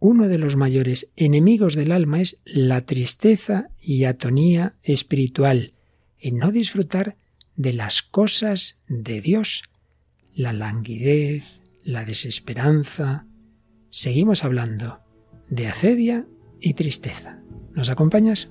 uno de los mayores enemigos del alma es la tristeza y atonía espiritual, en no disfrutar de las cosas de Dios, la languidez, la desesperanza. Seguimos hablando de acedia y tristeza. ¿Nos acompañas?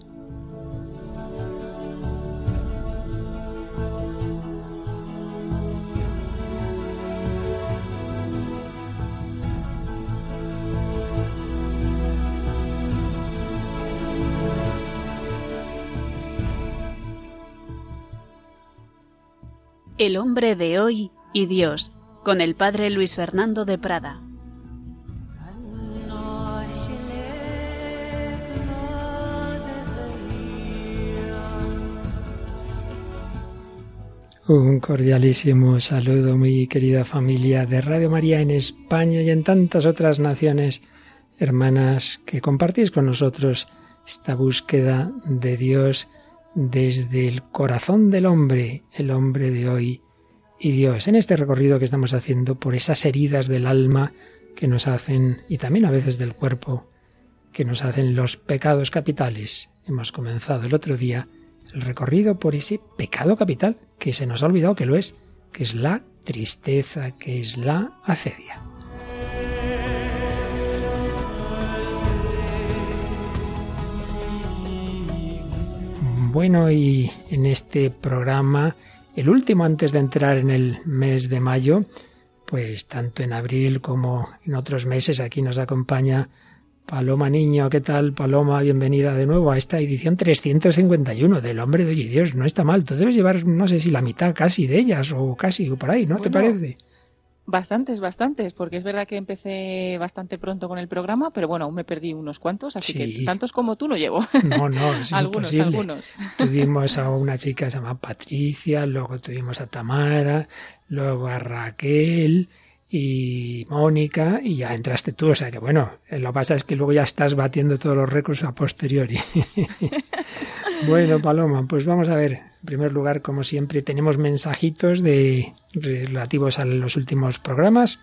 El hombre de hoy y Dios, con el padre Luis Fernando de Prada. Un cordialísimo saludo, muy querida familia de Radio María en España y en tantas otras naciones hermanas que compartís con nosotros esta búsqueda de Dios desde el corazón del hombre, el hombre de hoy y Dios, en este recorrido que estamos haciendo por esas heridas del alma que nos hacen, y también a veces del cuerpo, que nos hacen los pecados capitales. Hemos comenzado el otro día el recorrido por ese pecado capital que se nos ha olvidado que lo es, que es la tristeza, que es la acedia. Bueno, y en este programa, el último antes de entrar en el mes de mayo, pues tanto en abril como en otros meses aquí nos acompaña Paloma Niño. ¿Qué tal, Paloma? Bienvenida de nuevo a esta edición 351 del Hombre de Hoy Dios. No está mal. Tú debes llevar, no sé si la mitad casi de ellas o casi por ahí, ¿no te parece? Bastantes, bastantes, porque es verdad que empecé bastante pronto con el programa, pero bueno, aún me perdí unos cuantos, así que tantos como tú no llevo. No, no, es algunos, algunos. Tuvimos a una chica que se llama Patricia, luego tuvimos a Tamara, luego a Raquel y Mónica, y ya entraste tú, o sea que bueno, lo que pasa es que luego ya estás batiendo todos los récords a posteriori. bueno, Paloma, pues vamos a ver, en primer lugar, como siempre, tenemos mensajitos de relativos a los últimos programas.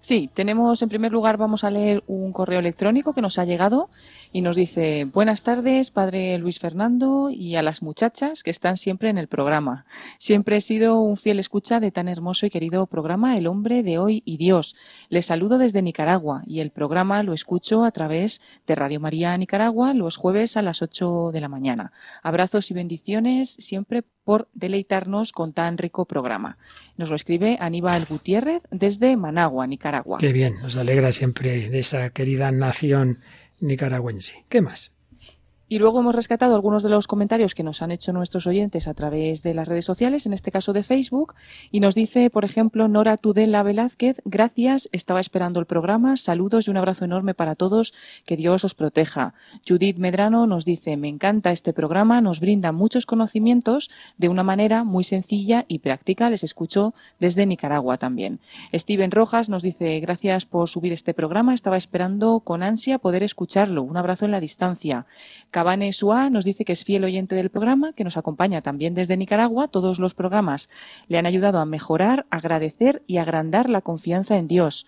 Sí, tenemos en primer lugar, vamos a leer un correo electrónico que nos ha llegado y nos dice buenas tardes, padre Luis Fernando y a las muchachas que están siempre en el programa. Siempre he sido un fiel escucha de tan hermoso y querido programa El hombre de hoy y Dios. Les saludo desde Nicaragua y el programa lo escucho a través de Radio María Nicaragua los jueves a las 8 de la mañana. Abrazos y bendiciones siempre por deleitarnos con tan rico programa. Nos lo escribe Aníbal Gutiérrez desde Managua, Nicaragua. Qué bien, nos alegra siempre de esa querida nación nicaragüense. ¿Qué más? Y luego hemos rescatado algunos de los comentarios que nos han hecho nuestros oyentes a través de las redes sociales, en este caso de Facebook, y nos dice, por ejemplo, Nora Tudela Velázquez, gracias, estaba esperando el programa, saludos y un abrazo enorme para todos, que Dios os proteja. Judith Medrano nos dice, me encanta este programa, nos brinda muchos conocimientos de una manera muy sencilla y práctica, les escucho desde Nicaragua también. Steven Rojas nos dice, gracias por subir este programa, estaba esperando con ansia poder escucharlo, un abrazo en la distancia. Cabane Suá nos dice que es fiel oyente del programa, que nos acompaña también desde Nicaragua. Todos los programas le han ayudado a mejorar, agradecer y agrandar la confianza en Dios.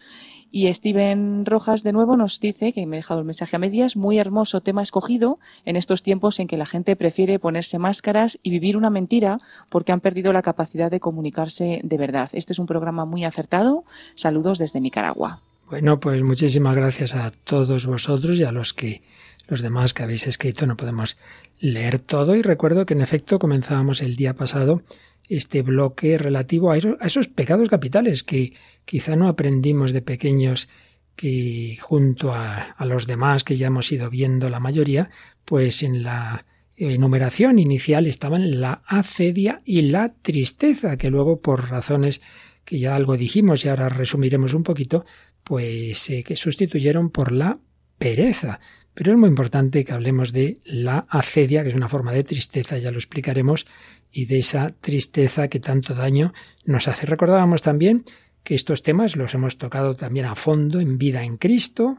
Y Steven Rojas de nuevo nos dice, que me ha dejado el mensaje a medias, muy hermoso tema escogido en estos tiempos en que la gente prefiere ponerse máscaras y vivir una mentira porque han perdido la capacidad de comunicarse de verdad. Este es un programa muy acertado. Saludos desde Nicaragua. Bueno, pues muchísimas gracias a todos vosotros y a los que los demás que habéis escrito no podemos leer todo y recuerdo que en efecto comenzábamos el día pasado este bloque relativo a, esos pecados capitales que quizá no aprendimos de pequeños que junto a, los demás que ya hemos ido viendo la mayoría, pues en la enumeración inicial estaban la acedia y la tristeza, que luego por razones que ya algo dijimos y ahora resumiremos un poquito, pues eh, que sustituyeron por la pereza. Pero es muy importante que hablemos de la acedia, que es una forma de tristeza, ya lo explicaremos, y de esa tristeza que tanto daño nos hace. Recordábamos también que estos temas los hemos tocado también a fondo en Vida en Cristo,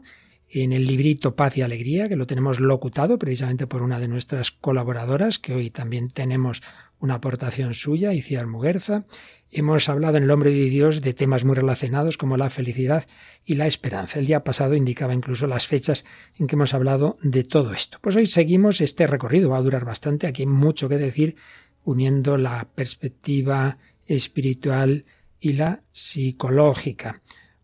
en el librito Paz y Alegría, que lo tenemos locutado precisamente por una de nuestras colaboradoras, que hoy también tenemos una aportación suya, Iciar Muguerza. Hemos hablado en el Hombre de Dios de temas muy relacionados como la felicidad y la esperanza. El día pasado indicaba incluso las fechas en que hemos hablado de todo esto. Pues hoy seguimos este recorrido, va a durar bastante, aquí hay mucho que decir, uniendo la perspectiva espiritual y la psicológica.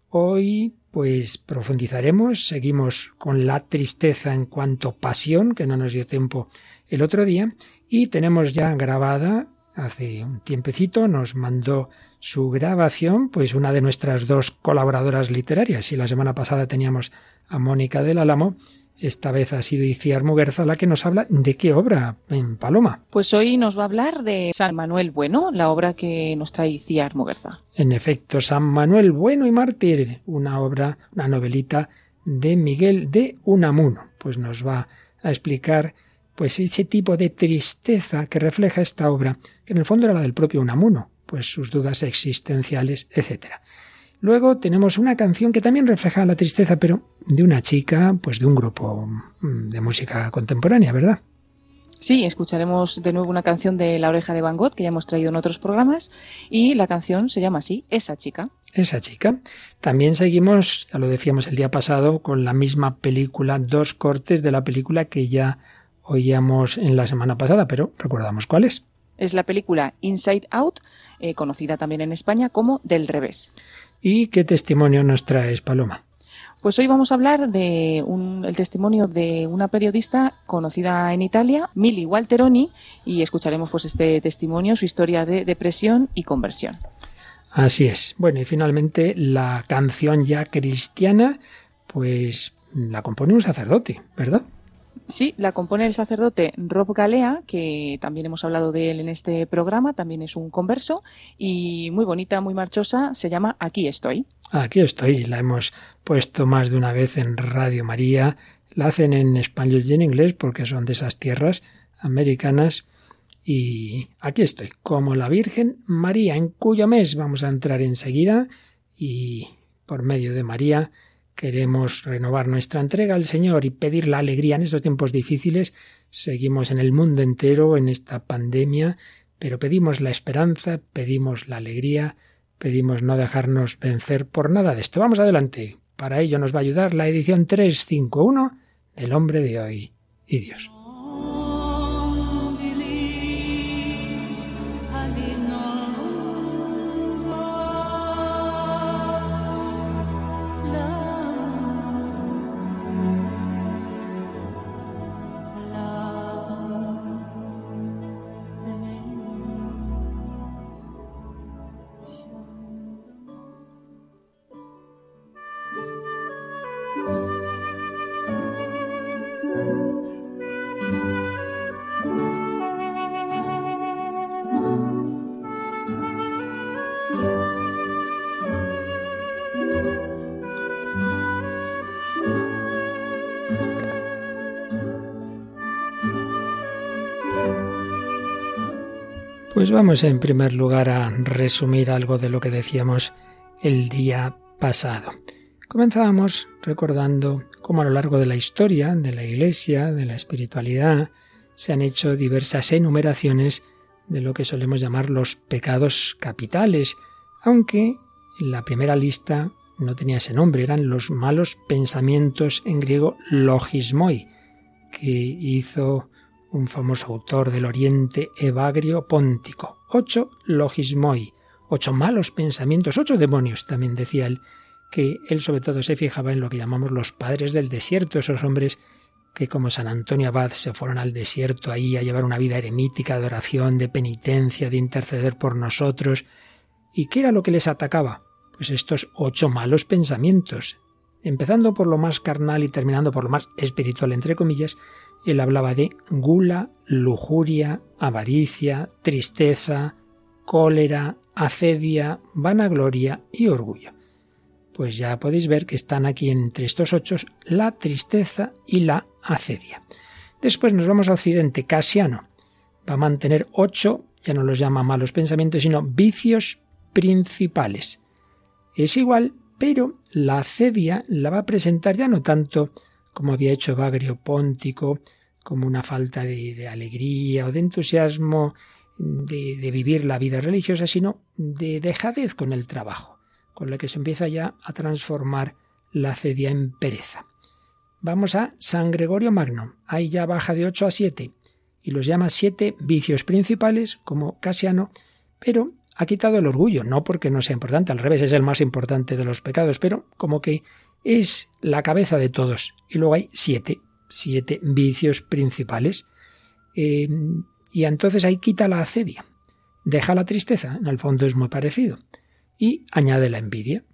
Hoy pues profundizaremos, seguimos con la tristeza en cuanto pasión, que no nos dio tiempo el otro día, y tenemos ya grabada, hace un tiempecito, nos mandó su grabación, pues una de nuestras dos colaboradoras literarias. Y la semana pasada teníamos a Mónica del Álamo, esta vez ha sido Iciar Muguerza la que nos habla de qué obra en Paloma. Pues hoy nos va a hablar de San Manuel Bueno, la obra que nos trae Iciar Muguerza. En efecto, San Manuel Bueno y Mártir, una obra, una novelita de Miguel de Unamuno. Pues nos va a explicar pues ese tipo de tristeza que refleja esta obra, que en el fondo era la del propio Unamuno, pues sus dudas existenciales, etcétera. Luego tenemos una canción que también refleja la tristeza, pero de una chica, pues de un grupo mm, de música contemporánea, ¿verdad? Sí, escucharemos de nuevo una canción de La oreja de Van Gogh que ya hemos traído en otros programas y la canción se llama así, Esa chica. Esa chica. También seguimos, ya lo decíamos el día pasado, con la misma película, dos cortes de la película que ya oíamos en la semana pasada, pero recordamos cuál es. Es la película Inside Out, eh, conocida también en España como Del revés. ¿Y qué testimonio nos traes, Paloma? Pues hoy vamos a hablar de el testimonio de una periodista conocida en Italia, Mili Walteroni, y escucharemos pues este testimonio, su historia de depresión y conversión. Así es. Bueno, y finalmente la canción ya cristiana, pues la compone un sacerdote, ¿verdad? Sí, la compone el sacerdote Rob Galea, que también hemos hablado de él en este programa, también es un converso y muy bonita, muy marchosa, se llama Aquí estoy. Aquí estoy, la hemos puesto más de una vez en Radio María, la hacen en español y en inglés porque son de esas tierras americanas. Y aquí estoy, como la Virgen María, en cuyo mes vamos a entrar enseguida. Y por medio de María Queremos renovar nuestra entrega al Señor y pedir la alegría en estos tiempos difíciles. Seguimos en el mundo entero en esta pandemia, pero pedimos la esperanza, pedimos la alegría, pedimos no dejarnos vencer por nada de esto. Vamos adelante. Para ello nos va a ayudar la edición 351 del hombre de hoy y Dios. Vamos en primer lugar a resumir algo de lo que decíamos el día pasado. Comenzábamos recordando cómo a lo largo de la historia de la Iglesia, de la espiritualidad, se han hecho diversas enumeraciones de lo que solemos llamar los pecados capitales, aunque en la primera lista no tenía ese nombre, eran los malos pensamientos en griego logismoi, que hizo un famoso autor del Oriente, Evagrio Póntico. Ocho logismoi, ocho malos pensamientos, ocho demonios, también decía él, que él sobre todo se fijaba en lo que llamamos los padres del desierto, esos hombres que como San Antonio Abad se fueron al desierto ahí a llevar una vida eremítica de oración, de penitencia, de interceder por nosotros. ¿Y qué era lo que les atacaba? Pues estos ocho malos pensamientos, empezando por lo más carnal y terminando por lo más espiritual, entre comillas, él hablaba de gula, lujuria, avaricia, tristeza, cólera, acedia, vanagloria y orgullo. Pues ya podéis ver que están aquí entre estos ocho la tristeza y la acedia. Después nos vamos a Occidente. Casiano va a mantener ocho, ya no los llama malos pensamientos, sino vicios principales. Es igual, Pero la acedia la va a presentar ya no tanto como había hecho Bagrio Póntico, como una falta de, alegría o de entusiasmo de, vivir la vida religiosa, sino de dejadez con el trabajo, con lo que se empieza ya a transformar la acedia en pereza. Vamos a San Gregorio Magno, ahí ya baja de 8 a 7 y los llama siete vicios principales, como Casiano, pero ha quitado el orgullo, no porque no sea importante, al revés, es el más importante de los pecados, pero como que es la cabeza de todos. Y luego hay siete, siete vicios principales. Eh, y entonces ahí quita la acedia, deja la tristeza, en el fondo es muy parecido, y añade la envidia.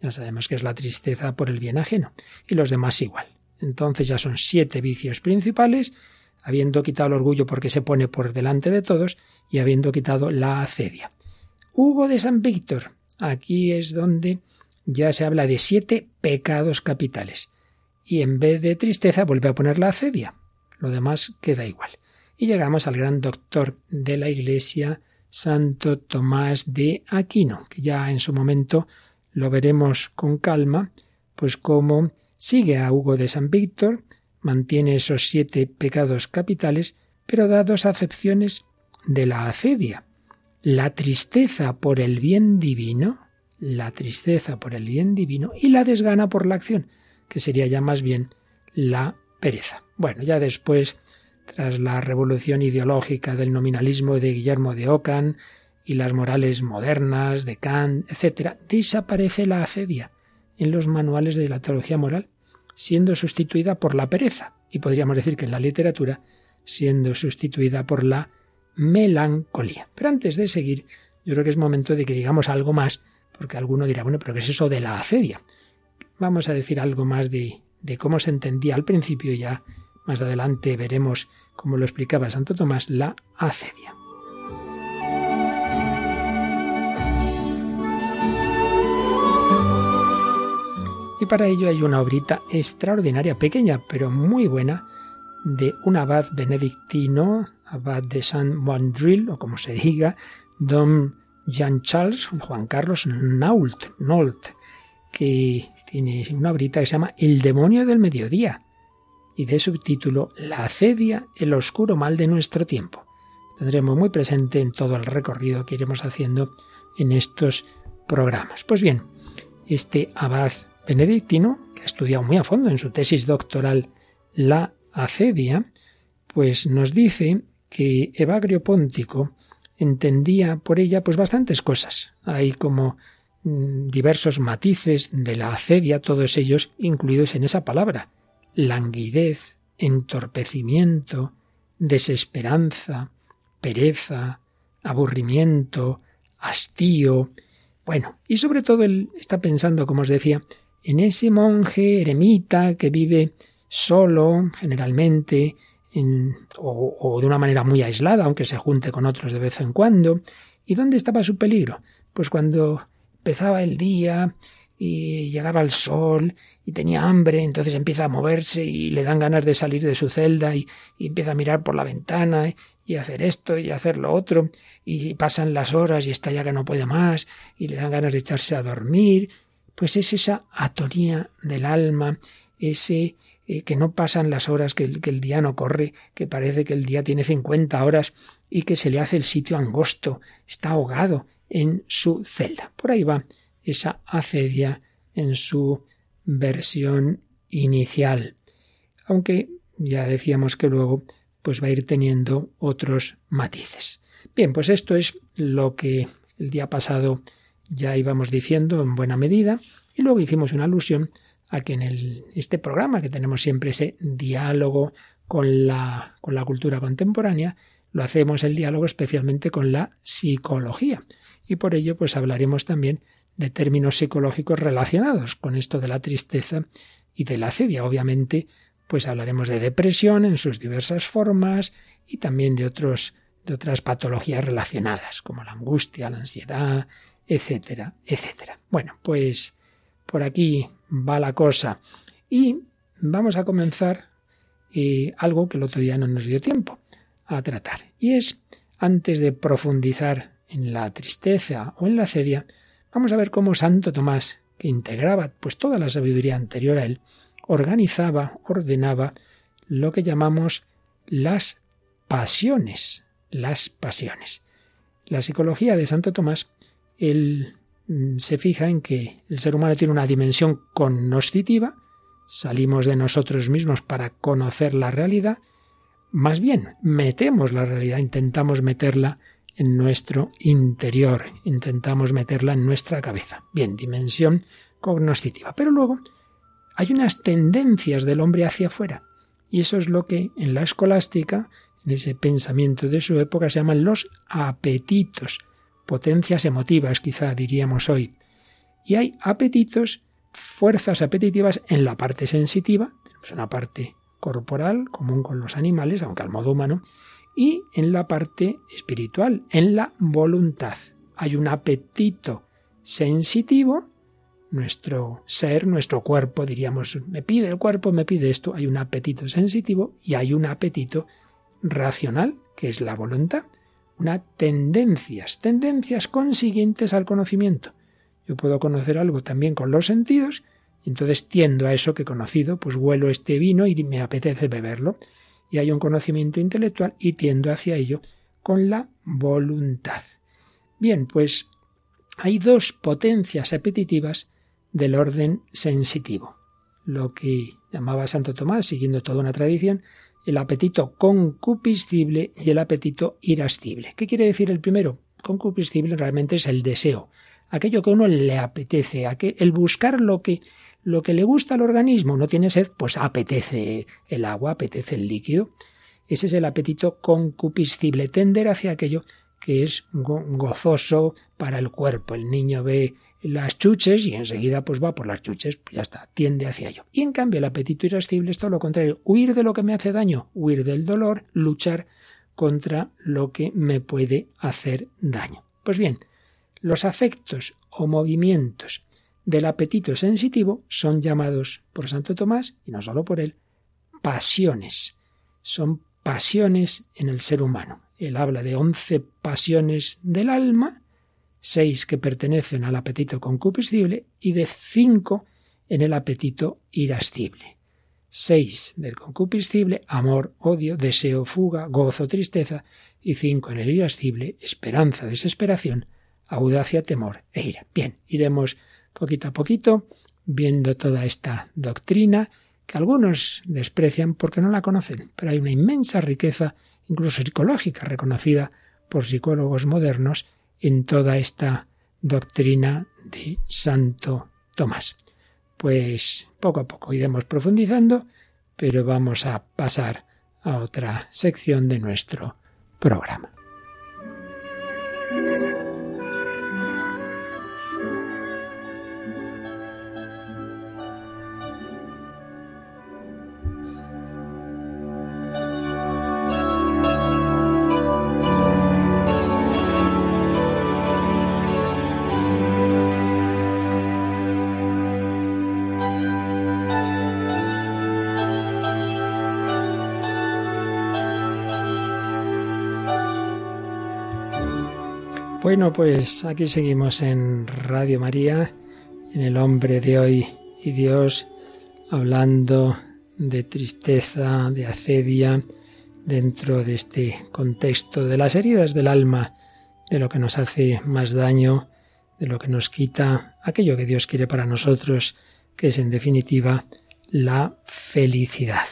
Ya sabemos que es la tristeza por el bien ajeno, y los demás igual. Entonces ya son siete vicios principales, habiendo quitado el orgullo porque se pone por delante de todos, y habiendo quitado la acedia. Hugo de San Víctor, aquí es donde ya se habla de siete pecados capitales. Y en vez de tristeza vuelve a poner la acedia. Lo demás queda igual. Y llegamos al gran doctor de la Iglesia, Santo Tomás de Aquino, que ya en su momento lo veremos con calma, pues como sigue a Hugo de San Víctor, mantiene esos siete pecados capitales, pero da dos acepciones de la acedia. La tristeza por el bien divino, la tristeza por el bien divino y la desgana por la acción, que sería ya más bien la pereza. Bueno, ya después, tras la revolución ideológica del nominalismo de Guillermo de Ockham y las morales modernas de Kant, etc., desaparece la acedia en los manuales de la teología moral, siendo sustituida por la pereza, y podríamos decir que en la literatura, siendo sustituida por la melancolía. Pero antes de seguir, yo creo que es momento de que digamos algo más porque alguno dirá, bueno, pero ¿qué es eso de la acedia? Vamos a decir algo más de, de cómo se entendía al principio, ya más adelante veremos cómo lo explicaba Santo Tomás, la acedia. Y para ello hay una obrita extraordinaria, pequeña, pero muy buena, de un abad benedictino, abad de Saint Mandril, o como se diga, don Jean-Charles, Juan Carlos Nault, Nault, que tiene una brita que se llama El demonio del mediodía y de subtítulo La acedia, el oscuro mal de nuestro tiempo. Tendremos muy presente en todo el recorrido que iremos haciendo en estos programas. Pues bien, este abad benedictino, que ha estudiado muy a fondo en su tesis doctoral la acedia, pues nos dice que Evagrio Póntico entendía por ella pues bastantes cosas. Hay como mm, diversos matices de la acedia, todos ellos incluidos en esa palabra. Languidez, entorpecimiento, desesperanza, pereza, aburrimiento, hastío. Bueno, y sobre todo él está pensando, como os decía, en ese monje eremita que vive solo, generalmente, o, de una manera muy aislada, aunque se junte con otros de vez en cuando. ¿Y dónde estaba su peligro? Pues cuando empezaba el día y llegaba el sol y tenía hambre, entonces empieza a moverse y le dan ganas de salir de su celda y, y empieza a mirar por la ventana y hacer esto y hacer lo otro y pasan las horas y está ya que no puede más y le dan ganas de echarse a dormir, pues es esa atonía del alma, ese eh, que no pasan las horas, que el, día no corre, que parece que el día tiene 50 horas y que se le hace el sitio angosto, está ahogado en su celda. Por ahí va esa acedia en su versión inicial. Aunque ya decíamos que luego pues va a ir teniendo otros matices. Bien, pues esto es lo que el día pasado ya íbamos diciendo en buena medida y luego hicimos una alusión a que en el, este programa, que tenemos siempre ese diálogo con la, con la cultura contemporánea, lo hacemos el diálogo especialmente con la psicología. Y por ello, pues hablaremos también de términos psicológicos relacionados con esto de la tristeza y de la acedia. Obviamente, pues hablaremos de depresión en sus diversas formas y también de otros de otras patologías relacionadas, como la angustia, la ansiedad, etcétera, etcétera. Bueno, pues por aquí va la cosa. Y vamos a comenzar eh, algo que el otro día no nos dio tiempo a tratar. Y es, antes de profundizar en la tristeza o en la cedia, vamos a ver cómo Santo Tomás, que integraba pues toda la sabiduría anterior a él, organizaba, ordenaba lo que llamamos las pasiones, las pasiones. La psicología de Santo Tomás, él se fija en que el ser humano tiene una dimensión cognoscitiva, salimos de nosotros mismos para conocer la realidad, más bien metemos la realidad, intentamos meterla en nuestro interior, intentamos meterla en nuestra cabeza. Bien, dimensión cognoscitiva. Pero luego hay unas tendencias del hombre hacia afuera. Y eso es lo que en la escolástica, en ese pensamiento de su época, se llaman los apetitos, potencias emotivas, quizá diríamos hoy. Y hay apetitos, fuerzas apetitivas en la parte sensitiva, tenemos una parte corporal común con los animales, aunque al modo humano, y en la parte espiritual, en la voluntad. Hay un apetito sensitivo nuestro ser, nuestro cuerpo, diríamos, me pide el cuerpo, me pide esto, hay un apetito sensitivo y hay un apetito racional, que es la voluntad, una tendencias, tendencias consiguientes al conocimiento. Yo puedo conocer algo también con los sentidos, y entonces tiendo a eso que he conocido, pues huelo este vino y me apetece beberlo, y hay un conocimiento intelectual y tiendo hacia ello con la voluntad. Bien, pues hay dos potencias apetitivas del orden sensitivo, lo que llamaba Santo Tomás, siguiendo toda una tradición, el apetito concupiscible y el apetito irascible. ¿Qué quiere decir el primero? Concupiscible realmente es el deseo, aquello que a uno le apetece, el buscar lo que, lo que le gusta al organismo. No tiene sed, pues apetece el agua, apetece el líquido. Ese es el apetito concupiscible, tender hacia aquello que es gozoso para el cuerpo. El niño ve las chuches y enseguida pues va por las chuches, pues ya está, tiende hacia ello. Y en cambio el apetito irascible es todo lo contrario, huir de lo que me hace daño, huir del dolor, luchar contra lo que me puede hacer daño. Pues bien, los afectos o movimientos del apetito sensitivo son llamados por Santo Tomás, y no solo por él, pasiones. Son pasiones en el ser humano. Él habla de once pasiones del alma, seis que pertenecen al apetito concupiscible y de cinco en el apetito irascible. Seis del concupiscible, amor, odio, deseo, fuga, gozo, tristeza, y cinco en el irascible, esperanza, desesperación, audacia, temor e ira. Bien, iremos poquito a poquito viendo toda esta doctrina que algunos desprecian porque no la conocen, pero hay una inmensa riqueza, incluso psicológica, reconocida por psicólogos modernos en toda esta doctrina de Santo Tomás. Pues poco a poco iremos profundizando, pero vamos a pasar a otra sección de nuestro programa. Bueno, pues aquí seguimos en Radio María, en el hombre de hoy y Dios, hablando de tristeza, de acedia, dentro de este contexto de las heridas del alma, de lo que nos hace más daño, de lo que nos quita aquello que Dios quiere para nosotros, que es en definitiva la felicidad.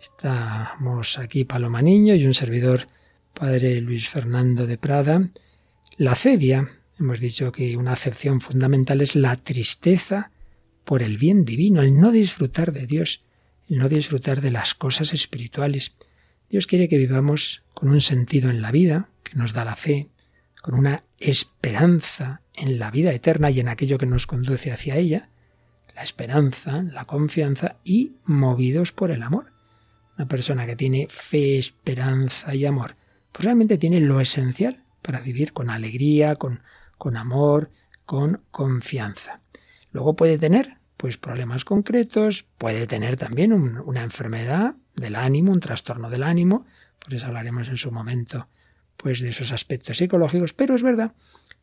Estamos aquí Paloma Niño y un servidor, Padre Luis Fernando de Prada, la cedia, hemos dicho que una acepción fundamental es la tristeza por el bien divino, el no disfrutar de Dios, el no disfrutar de las cosas espirituales. Dios quiere que vivamos con un sentido en la vida, que nos da la fe, con una esperanza en la vida eterna y en aquello que nos conduce hacia ella, la esperanza, la confianza y movidos por el amor. Una persona que tiene fe, esperanza y amor, pues realmente tiene lo esencial para vivir con alegría, con, con amor, con confianza. Luego puede tener pues problemas concretos, puede tener también una enfermedad del ánimo, un trastorno del ánimo, por eso hablaremos en su momento pues de esos aspectos psicológicos, pero es verdad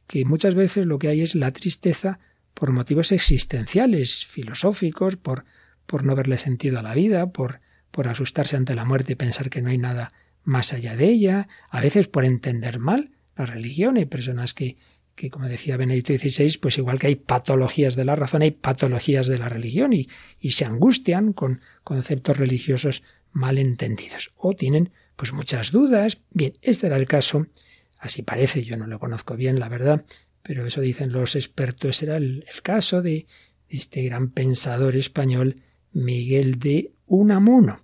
que muchas veces lo que hay es la tristeza por motivos existenciales, filosóficos, por, por no verle sentido a la vida, por, por asustarse ante la muerte y pensar que no hay nada más allá de ella, a veces por entender mal religión. Hay personas que, que, como decía Benedicto XVI, pues igual que hay patologías de la razón, hay patologías de la religión y, y se angustian con conceptos religiosos mal entendidos o tienen pues muchas dudas. Bien, este era el caso, así parece, yo no lo conozco bien, la verdad, pero eso dicen los expertos, era el caso de este gran pensador español Miguel de Unamuno.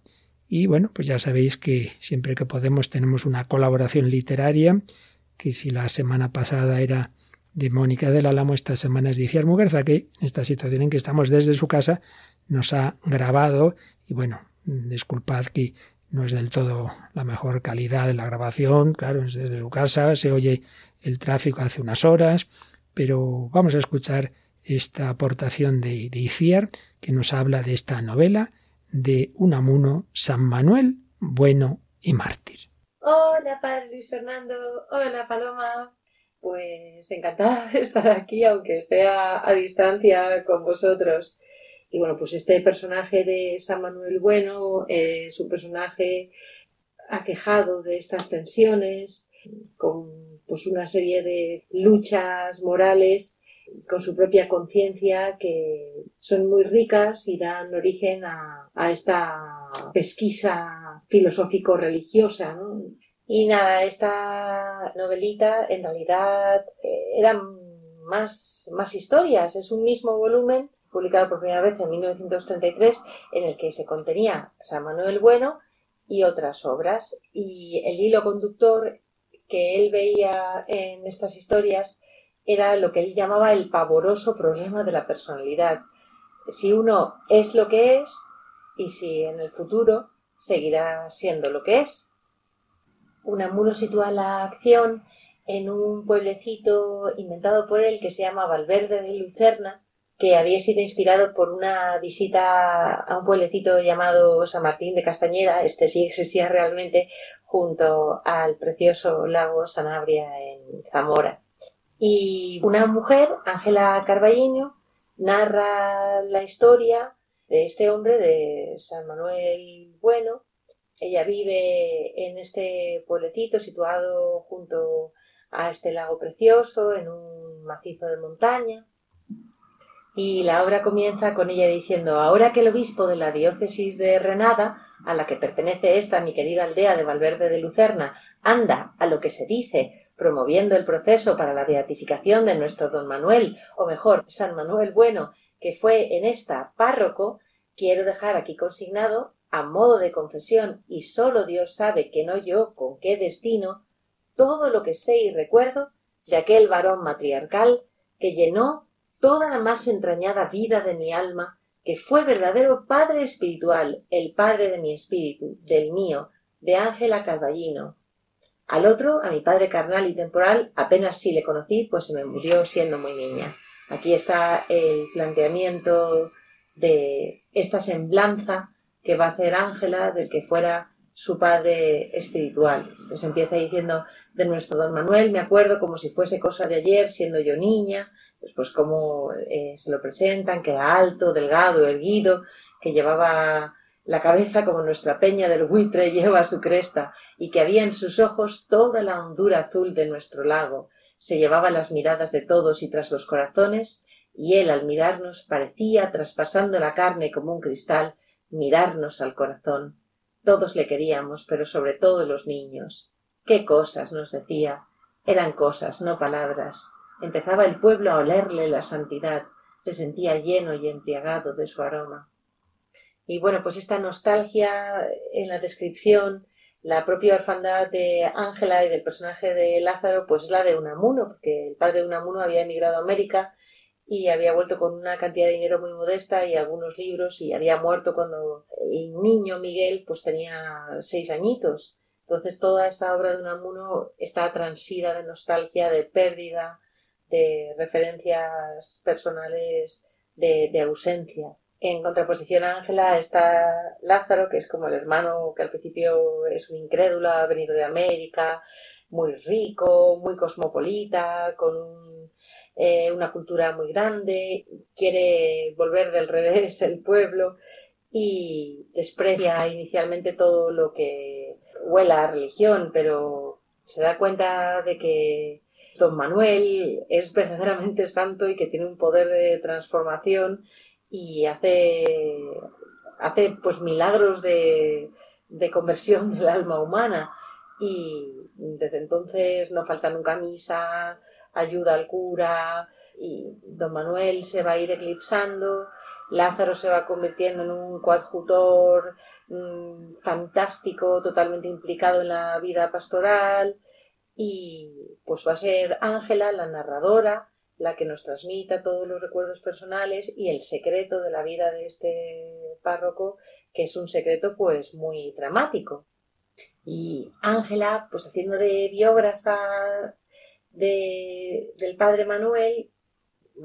Y bueno, pues ya sabéis que siempre que podemos tenemos una colaboración literaria, que si la semana pasada era de Mónica del Álamo, esta semana es de Iciar Muguerza, que en esta situación en que estamos desde su casa nos ha grabado y bueno, disculpad que no es del todo la mejor calidad de la grabación, claro, es desde su casa, se oye el tráfico hace unas horas, pero vamos a escuchar esta aportación de, de Iciar que nos habla de esta novela de Unamuno San Manuel, bueno y mártir. Hola, Padre Luis Fernando. Hola, Paloma. Pues encantada de estar aquí, aunque sea a distancia con vosotros. Y bueno, pues este personaje de San Manuel Bueno es un personaje aquejado de estas tensiones, con pues una serie de luchas morales con su propia conciencia que son muy ricas y dan origen a, esta pesquisa filosófico-religiosa. Y nada, esta novelita en realidad eh, eran más, más historias. Es un mismo volumen publicado por primera vez en 1933 en el que se contenía San Manuel Bueno y otras obras. Y el hilo conductor que él veía en estas historias era lo que él llamaba el pavoroso problema de la personalidad. Si uno es lo que es y si en el futuro seguirá siendo lo que es. Unamuno sitúa la acción en un pueblecito inventado por él que se llama Valverde de Lucerna, que había sido inspirado por una visita a un pueblecito llamado San Martín de Castañeda, este sí existía realmente, junto al precioso lago Sanabria en Zamora. Y una mujer, Ángela Carballino, narra la historia de este hombre, de San Manuel Bueno. Ella vive en este pueblecito situado junto a este lago precioso, en un macizo de montaña. Y la obra comienza con ella diciendo, ahora que el obispo de la diócesis de Renada, a la que pertenece esta mi querida aldea de Valverde de Lucerna, anda a lo que se dice, promoviendo el proceso para la beatificación de nuestro don Manuel, o mejor, San Manuel Bueno, que fue en esta párroco, quiero dejar aquí consignado, a modo de confesión, y sólo Dios sabe que no yo con qué destino, todo lo que sé y recuerdo de aquel varón matriarcal que llenó toda la más entrañada vida de mi alma, que fue verdadero Padre espiritual, el Padre de mi espíritu, del mío, de Ángela Calvallino. Al otro, a mi padre carnal y temporal, apenas sí le conocí, pues se me murió siendo muy niña. Aquí está el planteamiento de esta semblanza que va a hacer Ángela del que fuera su padre espiritual. Pues empieza diciendo de nuestro don Manuel, me acuerdo como si fuese cosa de ayer, siendo yo niña, pues como eh, se lo presentan, que era alto, delgado, erguido, que llevaba la cabeza como nuestra peña del buitre lleva su cresta, y que había en sus ojos toda la hondura azul de nuestro lago. Se llevaba las miradas de todos y tras los corazones, y él al mirarnos parecía, traspasando la carne como un cristal, mirarnos al corazón. Todos le queríamos, pero sobre todo los niños. Qué cosas nos decía. Eran cosas, no palabras. Empezaba el pueblo a olerle la santidad, se sentía lleno y embriagado de su aroma. Y bueno, pues esta nostalgia en la descripción, la propia orfandad de Ángela y del personaje de Lázaro, pues es la de Unamuno, porque el padre de Unamuno había emigrado a América y había vuelto con una cantidad de dinero muy modesta y algunos libros y había muerto cuando el niño Miguel pues tenía seis añitos. Entonces toda esta obra de Unamuno está transida de nostalgia, de pérdida, de referencias personales de, ausencia. En contraposición a Ángela está Lázaro, que es como el hermano que al principio es un incrédulo, ha venido de América, muy rico, muy cosmopolita, con un eh, una cultura muy grande, quiere volver del revés el pueblo y desprecia inicialmente todo lo que huela a religión, pero se da cuenta de que don Manuel es verdaderamente santo y que tiene un poder de transformación y hace, hace pues milagros de, de conversión del alma humana. Y desde entonces no falta nunca misa, ayuda al cura y don Manuel se va a ir eclipsando, Lázaro se va convirtiendo en un coadjutor mm, fantástico, totalmente implicado en la vida pastoral y pues va a ser Ángela, la narradora, la que nos transmita todos los recuerdos personales y el secreto de la vida de este párroco, que es un secreto pues muy dramático. Y Ángela, pues haciendo de biógrafa del padre Manuel,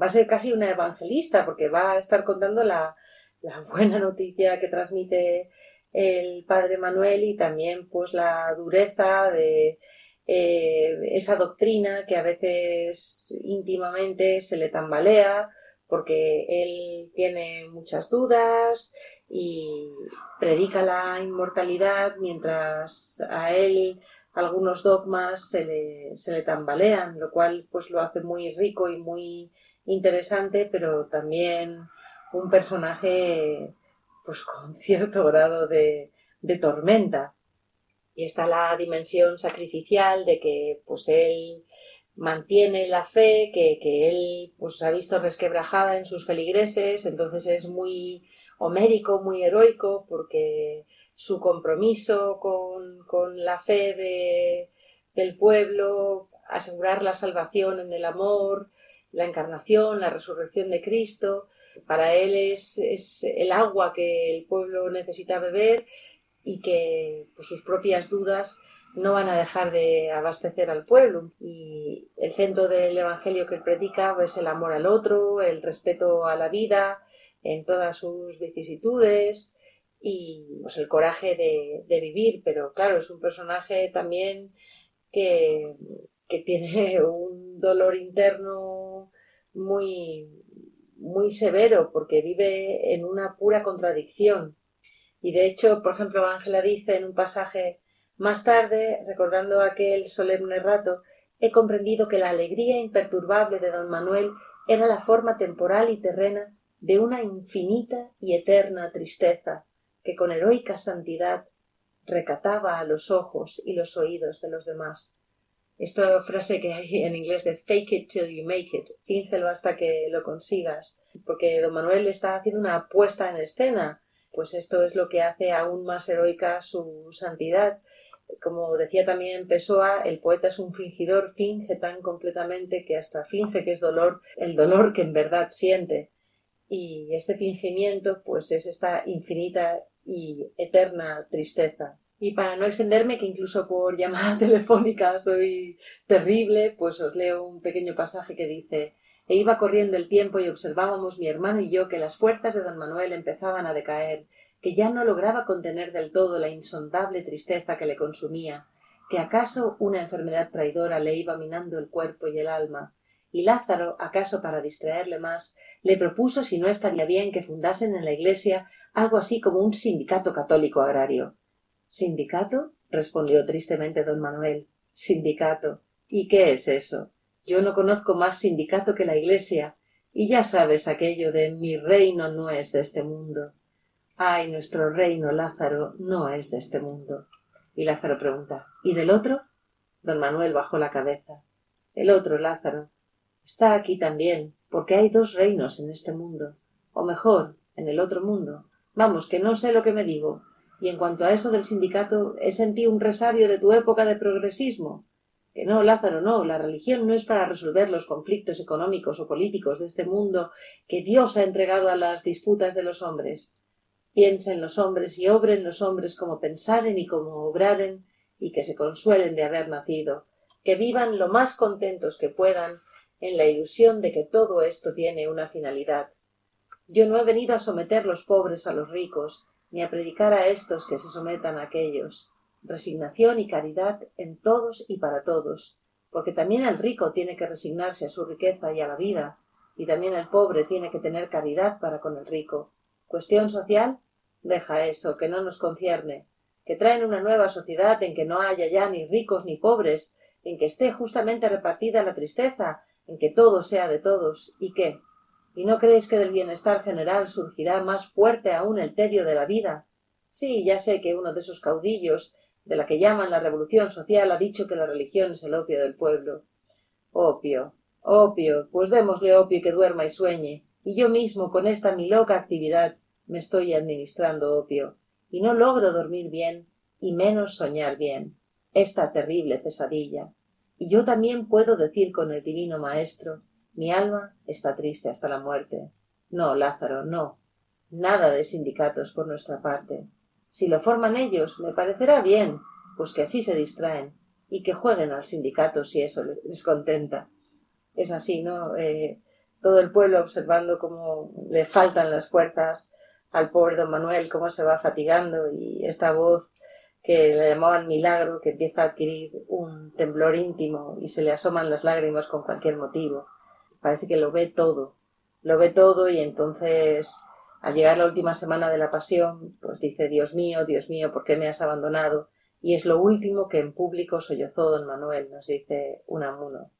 va a ser casi una evangelista, porque va a estar contando la, la buena noticia que transmite el padre Manuel y también pues la dureza de eh, esa doctrina que a veces íntimamente se le tambalea porque él tiene muchas dudas y predica la inmortalidad mientras a él algunos dogmas se le, se le tambalean, lo cual pues lo hace muy rico y muy interesante, pero también un personaje pues con cierto grado de, de tormenta. Y está la dimensión sacrificial de que pues él mantiene la fe, que, que él pues ha visto resquebrajada en sus feligreses, entonces es muy homérico, muy heroico, porque su compromiso con, con la fe de, del pueblo, asegurar la salvación en el amor, la encarnación, la resurrección de Cristo, para él es, es el agua que el pueblo necesita beber y que por sus propias dudas no van a dejar de abastecer al pueblo. Y el centro del Evangelio que él predica es el amor al otro, el respeto a la vida en todas sus vicisitudes y pues, el coraje de, vivir. Pero claro, es un personaje también que, que tiene un dolor interno muy, muy severo porque vive en una pura contradicción y de hecho, por ejemplo, Ángela dice en un pasaje más tarde, recordando aquel solemne rato, he comprendido que la alegría imperturbable de don Manuel era la forma temporal y terrena de una infinita y eterna tristeza que con heroica santidad recataba a los ojos y los oídos de los demás. Esta frase que hay en inglés de fake it till you make it, fíncelo hasta que lo consigas, porque don Manuel está haciendo una puesta en escena pues esto es lo que hace aún más heroica su santidad. Como decía también Pessoa, el poeta es un fingidor, finge tan completamente que hasta finge que es dolor, el dolor que en verdad siente. Y este fingimiento, pues es esta infinita y eterna tristeza. Y para no extenderme, que incluso por llamada telefónica soy terrible, pues os leo un pequeño pasaje que dice e iba corriendo el tiempo y observábamos mi hermano y yo que las fuerzas de don Manuel empezaban a decaer, que ya no lograba contener del todo la insondable tristeza que le consumía, que acaso una enfermedad traidora le iba minando el cuerpo y el alma, y Lázaro, acaso para distraerle más, le propuso si no estaría bien que fundasen en la iglesia algo así como un sindicato católico agrario. ¿Sindicato? respondió tristemente don Manuel. Sindicato. ¿Y qué es eso? Yo no conozco más sindicato que la Iglesia, y ya sabes aquello de mi reino no es de este mundo. Ay, nuestro reino, Lázaro, no es de este mundo. Y Lázaro pregunta, ¿y del otro? Don Manuel bajó la cabeza. El otro, Lázaro, está aquí también, porque hay dos reinos en este mundo, o mejor, en el otro mundo. Vamos, que no sé lo que me digo. Y en cuanto a eso del sindicato, he sentido un resabio de tu época de progresismo. Que no, Lázaro, no, la religión no es para resolver los conflictos económicos o políticos de este mundo que Dios ha entregado a las disputas de los hombres. Piensa en los hombres y obren los hombres como pensaren y como obraren, y que se consuelen de haber nacido, que vivan lo más contentos que puedan en la ilusión de que todo esto tiene una finalidad. Yo no he venido a someter los pobres a los ricos, ni a predicar a estos que se sometan a aquellos resignación y caridad en todos y para todos, porque también el rico tiene que resignarse a su riqueza y a la vida, y también el pobre tiene que tener caridad para con el rico. Cuestión social, deja eso, que no nos concierne, que traen una nueva sociedad en que no haya ya ni ricos ni pobres, en que esté justamente repartida la tristeza, en que todo sea de todos, y qué. ¿Y no creéis que del bienestar general surgirá más fuerte aún el tedio de la vida? Sí, ya sé que uno de esos caudillos de la que llaman la revolución social ha dicho que la religión es el opio del pueblo. Opio, opio, pues démosle opio y que duerma y sueñe. Y yo mismo, con esta mi loca actividad, me estoy administrando opio, y no logro dormir bien, y menos soñar bien. Esta terrible pesadilla. Y yo también puedo decir con el divino Maestro, mi alma está triste hasta la muerte. No, Lázaro, no. Nada de sindicatos por nuestra parte. Si lo forman ellos, me parecerá bien, pues que así se distraen y que jueguen al sindicato si eso les contenta. Es así, ¿no? Eh, todo el pueblo observando cómo le faltan las fuerzas al pobre don Manuel, cómo se va fatigando y esta voz que le llamaban milagro, que empieza a adquirir un temblor íntimo y se le asoman las lágrimas con cualquier motivo. Parece que lo ve todo, lo ve todo y entonces al llegar la última semana de la pasión, pues dice, Dios mío, Dios mío, ¿por qué me has abandonado? Y es lo último que en público sollozó don Manuel, nos dice Unamuno.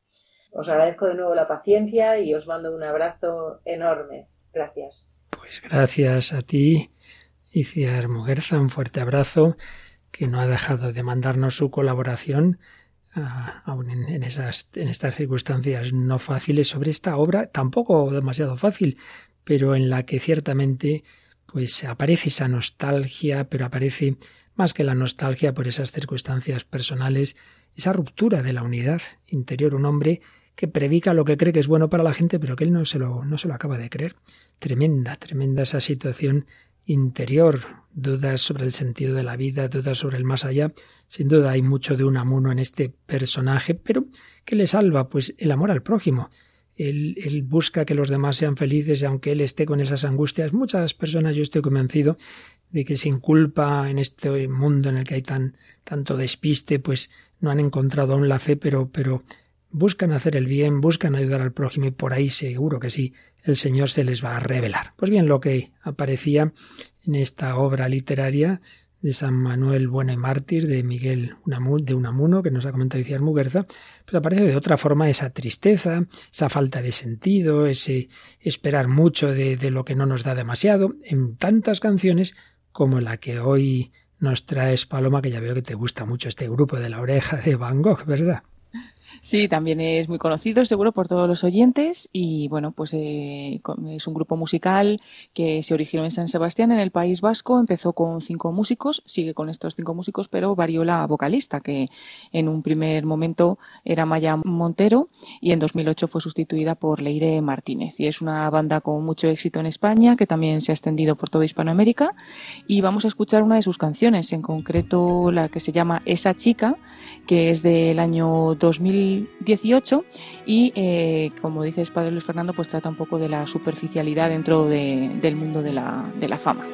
Os agradezco de nuevo la paciencia y os mando un abrazo enorme. Gracias. Pues gracias a ti, Iciar Muguerza, un fuerte abrazo que no ha dejado de mandarnos su colaboración aún en, esas, en estas circunstancias no fáciles sobre esta obra, tampoco demasiado fácil, pero en la que ciertamente pues aparece esa nostalgia, pero aparece más que la nostalgia por esas circunstancias personales, esa ruptura de la unidad interior, un hombre que predica lo que cree que es bueno para la gente, pero que él no se lo, no se lo acaba de creer. Tremenda, tremenda esa situación interior, dudas sobre el sentido de la vida, dudas sobre el más allá. Sin duda hay mucho de un amuno en este personaje, pero ¿qué le salva? Pues el amor al prójimo. Él, busca que los demás sean felices y aunque él esté con esas angustias, muchas personas, yo estoy convencido de que sin culpa en este mundo en el que hay tan, tanto despiste, pues no han encontrado aún la fe, pero, pero buscan hacer el bien, buscan ayudar al prójimo y por ahí seguro que sí, el Señor se les va a revelar. Pues bien, lo que aparecía en esta obra literaria de San Manuel Bueno y Mártir, de Miguel de Unamuno, que nos ha comentado Iciar Muguerza, pues aparece de otra forma esa tristeza, esa falta de sentido, ese esperar mucho de, de lo que no nos da demasiado, en tantas canciones como la que hoy nos traes, Paloma, que ya veo que te gusta mucho este grupo de la oreja de Van Gogh, ¿verdad? Sí, también es muy conocido, seguro, por todos los oyentes y, bueno, pues eh, es un grupo musical que se originó en San Sebastián, en el País Vasco. Empezó con cinco músicos, sigue con estos cinco músicos, pero varió la vocalista, que en un primer momento era Maya Montero y en 2008 fue sustituida por Leire Martínez. Y es una banda con mucho éxito en España, que también se ha extendido por toda Hispanoamérica. Y vamos a escuchar una de sus canciones, en concreto la que se llama Esa chica, que es del año 2018 y, eh, como dice Padre Luis Fernando, pues trata un poco de la superficialidad dentro del mundo de la, de la fama.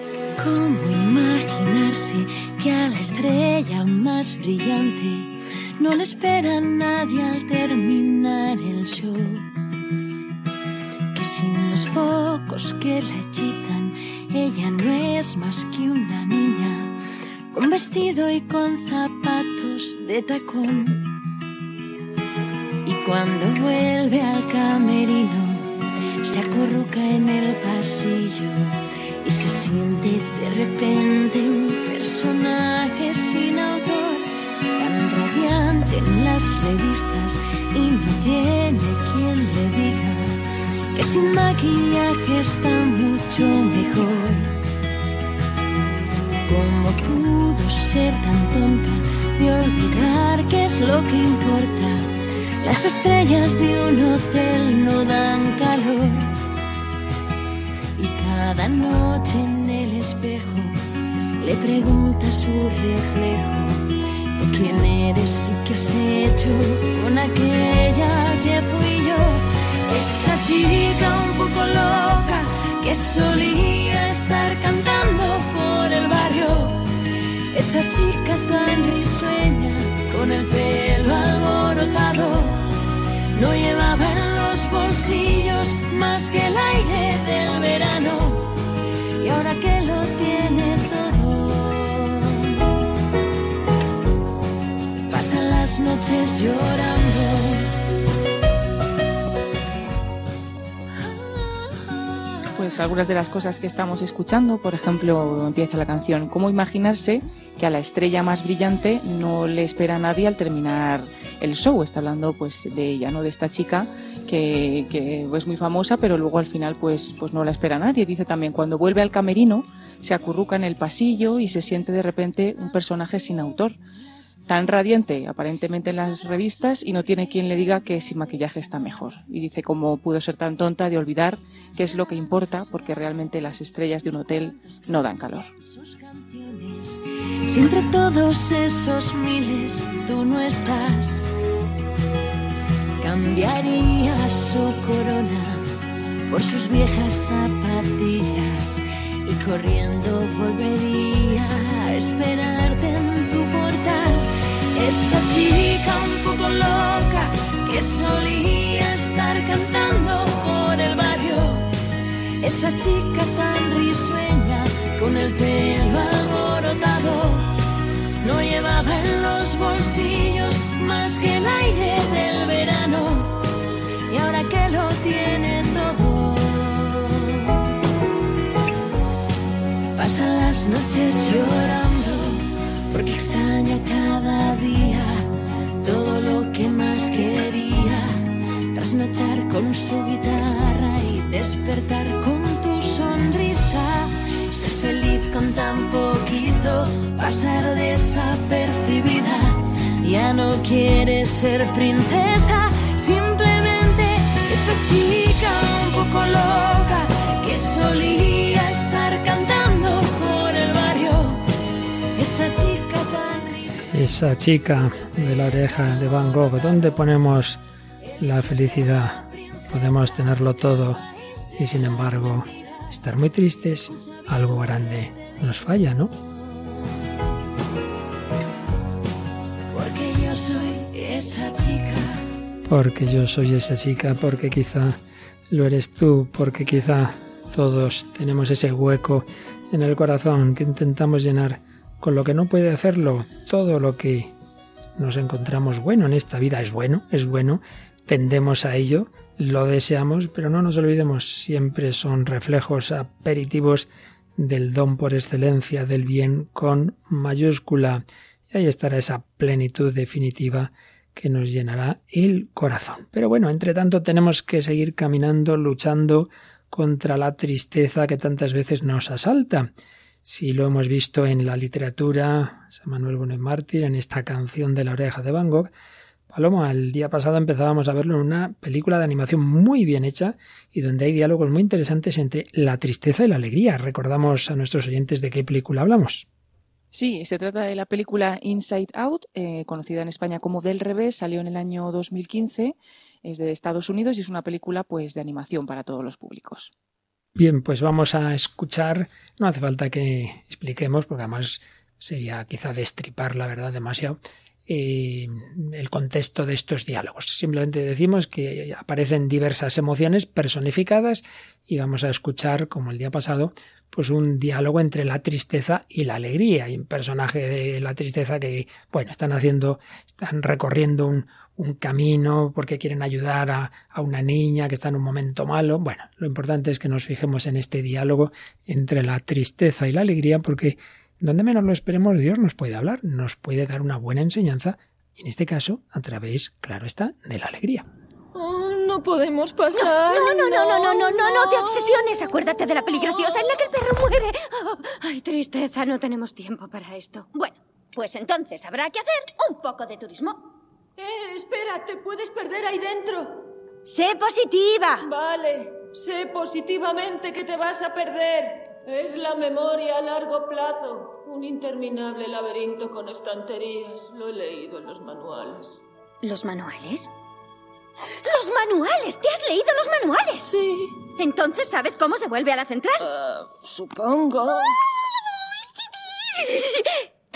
¿Cómo imaginarse que a la estrella más brillante no le espera nadie al terminar el show? Que sin los focos que la hechitan, ella no es más que una niña con vestido y con zapatos de tacón. Y cuando vuelve al camerino, se acurruca en el pasillo y se siente de repente un personaje sin autor, tan radiante en las revistas y no tiene quien le diga que sin maquillaje está mucho mejor. ¿Cómo pudo ser tan tonta de olvidar qué es lo que importa? Las estrellas de un hotel no dan calor. Y cada noche en el espejo le pregunta su reflejo. ¿Tú quién eres y qué has hecho con aquella que fui yo? Esa chica un poco loca que solía estar cantando por el barrio. Esa chica tan risueña con el pelo alborotado No llevaba en los bolsillos más que el aire del verano. Y ahora que lo tiene todo, pasa las noches llorando. Pues algunas de las cosas que estamos escuchando, por ejemplo, empieza la canción ¿Cómo imaginarse que a la estrella más brillante no le espera nadie al terminar el show? Está hablando pues de ella, ¿no? De esta chica que, que es muy famosa, pero luego al final pues, pues no la espera nadie. Dice también, cuando vuelve al camerino, se acurruca en el pasillo y se siente de repente un personaje sin autor tan radiante aparentemente en las revistas y no tiene quien le diga que sin maquillaje está mejor. Y dice cómo pudo ser tan tonta de olvidar qué es lo que importa porque realmente las estrellas de un hotel no dan calor. Si entre todos esos miles tú no estás, cambiaría su corona por sus viejas zapatillas y corriendo volvería a esperarte. Esa chica un poco loca que solía estar cantando por el barrio. Esa chica tan risueña con el pelo alborotado. No llevaba en los bolsillos más que el aire del verano. Y ahora que lo tiene todo, pasa las noches llorando porque extraña cada día todo lo que más quería. Trasnochar con su guitarra y despertar con tu sonrisa. Ser feliz con tan poquito, pasar desapercibida. Ya no quiere ser princesa, simplemente esa chica un poco loca Esa chica de la oreja de Van Gogh, ¿dónde ponemos la felicidad? Podemos tenerlo todo y sin embargo estar muy tristes, algo grande nos falla, ¿no? Porque yo soy esa chica. Porque yo soy esa chica, porque quizá lo eres tú, porque quizá todos tenemos ese hueco en el corazón que intentamos llenar con lo que no puede hacerlo. Todo lo que nos encontramos bueno en esta vida es bueno, es bueno, tendemos a ello, lo deseamos, pero no nos olvidemos, siempre son reflejos aperitivos del don por excelencia, del bien con mayúscula. Y ahí estará esa plenitud definitiva que nos llenará el corazón. Pero bueno, entre tanto tenemos que seguir caminando, luchando contra la tristeza que tantas veces nos asalta. Si lo hemos visto en la literatura, San Manuel Bonet Mártir, en esta canción de la oreja de Van Gogh, Paloma, el día pasado empezábamos a verlo en una película de animación muy bien hecha y donde hay diálogos muy interesantes entre la tristeza y la alegría. Recordamos a nuestros oyentes de qué película hablamos. Sí, se trata de la película Inside Out, eh, conocida en España como Del Revés, salió en el año 2015, es de Estados Unidos y es una película pues de animación para todos los públicos. Bien, pues vamos a escuchar, no hace falta que expliquemos, porque además sería quizá destripar la verdad demasiado, eh, el contexto de estos diálogos. Simplemente decimos que aparecen diversas emociones personificadas y vamos a escuchar, como el día pasado, pues un diálogo entre la tristeza y la alegría. Hay un personaje de la tristeza que, bueno, están haciendo, están recorriendo un, un camino porque quieren ayudar a, a, una niña que está en un momento malo. Bueno, lo importante es que nos fijemos en este diálogo entre la tristeza y la alegría porque donde menos lo esperemos Dios nos puede hablar, nos puede dar una buena enseñanza, y en este caso a través, claro está, de la alegría. Oh, no podemos pasar. No, no, no, no, no, no, no, no te obsesiones. Acuérdate de la peli graciosa en la que el perro muere. Oh, ay, tristeza, no tenemos tiempo para esto. Bueno, pues entonces habrá que hacer un poco de turismo. Eh, espera, te puedes perder ahí dentro. Sé positiva. Vale, sé positivamente que te vas a perder. Es la memoria a largo plazo. Un interminable laberinto con estanterías. Lo he leído en los manuales. ¿Los manuales? ¡Los manuales! ¿Te has leído los manuales? Sí. ¿Entonces sabes cómo se vuelve a la central? Uh, supongo.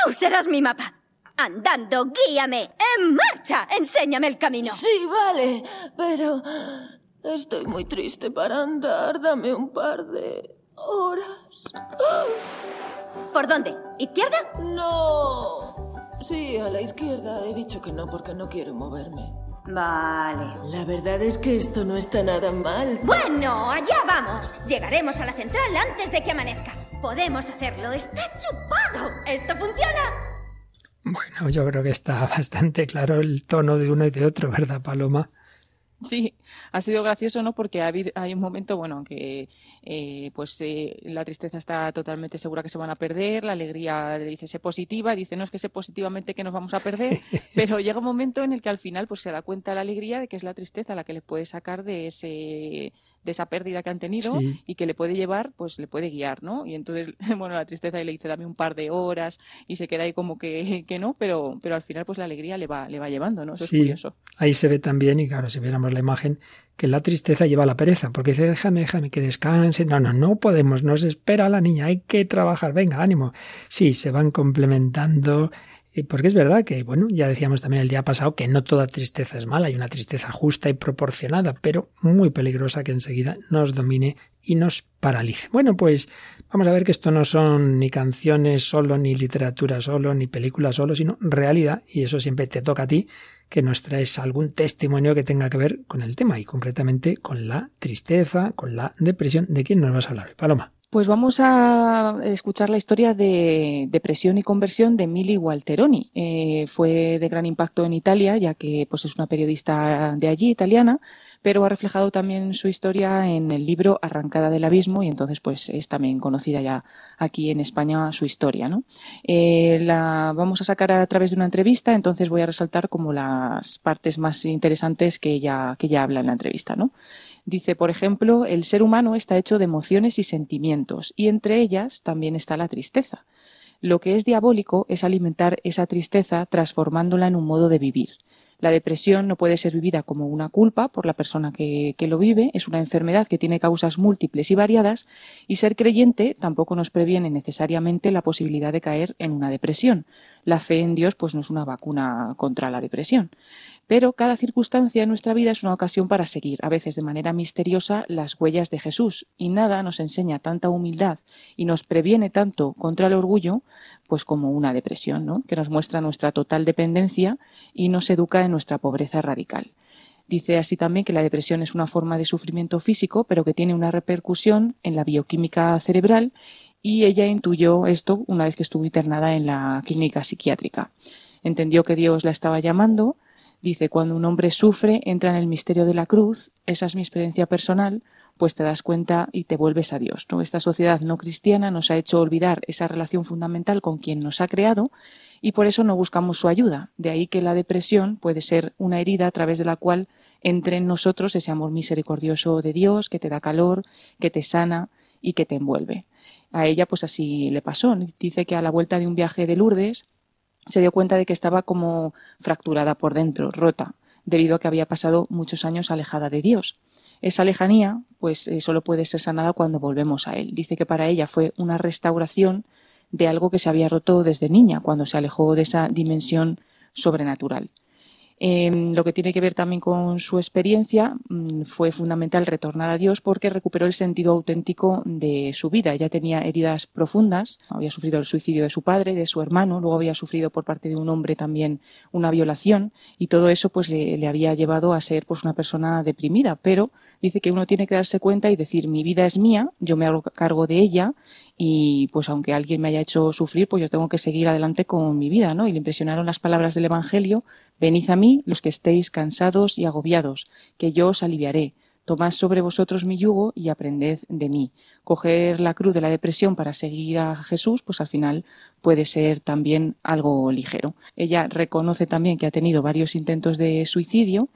Tú serás mi mapa. Andando, guíame. En marcha. Enséñame el camino. Sí, vale, pero estoy muy triste para andar. Dame un par de horas. ¿Por dónde? ¿Izquierda? No. Sí, a la izquierda. He dicho que no porque no quiero moverme. Vale. La verdad es que esto no está nada mal. Bueno, allá vamos. Llegaremos a la central antes de que amanezca. Podemos hacerlo. Está chupado. ¿Esto funciona? Bueno, yo creo que está bastante claro el tono de uno y de otro, ¿verdad, Paloma? Sí, ha sido gracioso, ¿no? Porque ha habido, hay un momento, bueno, que eh, pues eh, la tristeza está totalmente segura que se van a perder, la alegría le dice sé positiva, dice no es que sé positivamente que nos vamos a perder, pero llega un momento en el que al final pues se da cuenta la alegría de que es la tristeza la que le puede sacar de ese de esa pérdida que han tenido Sí. y que le puede llevar, pues le puede guiar, ¿no? Y entonces, bueno, la tristeza le dice dame un par de horas y se queda ahí como que, que no, pero, pero al final pues la alegría le va, le va llevando, ¿no? Eso Sí. es curioso. Ahí se ve también, y claro, si viéramos la imagen, que la tristeza lleva a la pereza, porque dice, déjame, déjame que descanse. No, no, no podemos, nos espera la niña, hay que trabajar, venga, ánimo. Sí, se van complementando, porque es verdad que, bueno, ya decíamos también el día pasado que no toda tristeza es mala, hay una tristeza justa y proporcionada, pero muy peligrosa que enseguida nos domine y nos paralice. Bueno, pues vamos a ver que esto no son ni canciones solo, ni literatura solo, ni películas solo, sino realidad, y eso siempre te toca a ti, que nos traes algún testimonio que tenga que ver con el tema y concretamente con la tristeza, con la depresión. ¿De quién nos vas a hablar Paloma? Pues vamos a escuchar la historia de depresión y conversión de Mili Walteroni. Eh, fue de gran impacto en Italia, ya que pues, es una periodista de allí, italiana, pero ha reflejado también su historia en el libro Arrancada del Abismo y entonces pues es también conocida ya aquí en España su historia. ¿no? Eh, la vamos a sacar a través de una entrevista, entonces voy a resaltar como las partes más interesantes que ella, que habla en la entrevista. ¿no? Dice, por ejemplo, el ser humano está hecho de emociones y sentimientos, y entre ellas también está la tristeza. Lo que es diabólico es alimentar esa tristeza transformándola en un modo de vivir. La depresión no puede ser vivida como una culpa por la persona que, lo vive, es una enfermedad que tiene causas múltiples y variadas, y ser creyente tampoco nos previene necesariamente la posibilidad de caer en una depresión. La fe en Dios pues no es una vacuna contra la depresión. Pero cada circunstancia en nuestra vida es una ocasión para seguir, a veces de manera misteriosa, las huellas de Jesús. Y nada nos enseña tanta humildad y nos previene tanto contra el orgullo, pues como una depresión, ¿no? que nos muestra nuestra total dependencia y nos educa en nuestra pobreza radical. Dice así también que la depresión es una forma de sufrimiento físico, pero que tiene una repercusión en la bioquímica cerebral y ella intuyó esto una vez que estuvo internada en la clínica psiquiátrica. Entendió que Dios la estaba llamando, Dice, cuando un hombre sufre, entra en el misterio de la cruz, esa es mi experiencia personal, pues te das cuenta y te vuelves a Dios. Esta sociedad no cristiana nos ha hecho olvidar esa relación fundamental con quien nos ha creado y por eso no buscamos su ayuda. De ahí que la depresión puede ser una herida a través de la cual entre en nosotros ese amor misericordioso de Dios que te da calor, que te sana y que te envuelve. A ella pues así le pasó. Dice que a la vuelta de un viaje de Lourdes, se dio cuenta de que estaba como fracturada por dentro, rota, debido a que había pasado muchos años alejada de Dios. Esa lejanía, pues eh, solo puede ser sanada cuando volvemos a Él. Dice que para ella fue una restauración de algo que se había roto desde niña, cuando se alejó de esa dimensión sobrenatural. Eh, lo que tiene que ver también con su experiencia mmm, fue fundamental retornar a Dios porque recuperó el sentido auténtico de su vida. Ella tenía heridas profundas, había sufrido el suicidio de su padre, de su hermano, luego había sufrido por parte de un hombre también una violación y todo eso pues le, le había llevado a ser pues una persona deprimida. Pero dice que uno tiene que darse cuenta y decir mi vida es mía, yo me hago cargo de ella y pues aunque alguien me haya hecho sufrir, pues yo tengo que seguir adelante con mi vida, ¿no? Y le impresionaron las palabras del Evangelio, venid a mí los que estéis cansados y agobiados, que yo os aliviaré. Tomad sobre vosotros mi yugo y aprended de mí. Coger la cruz de la depresión para seguir a Jesús, pues al final puede ser también algo ligero. Ella reconoce también que ha tenido varios intentos de suicidio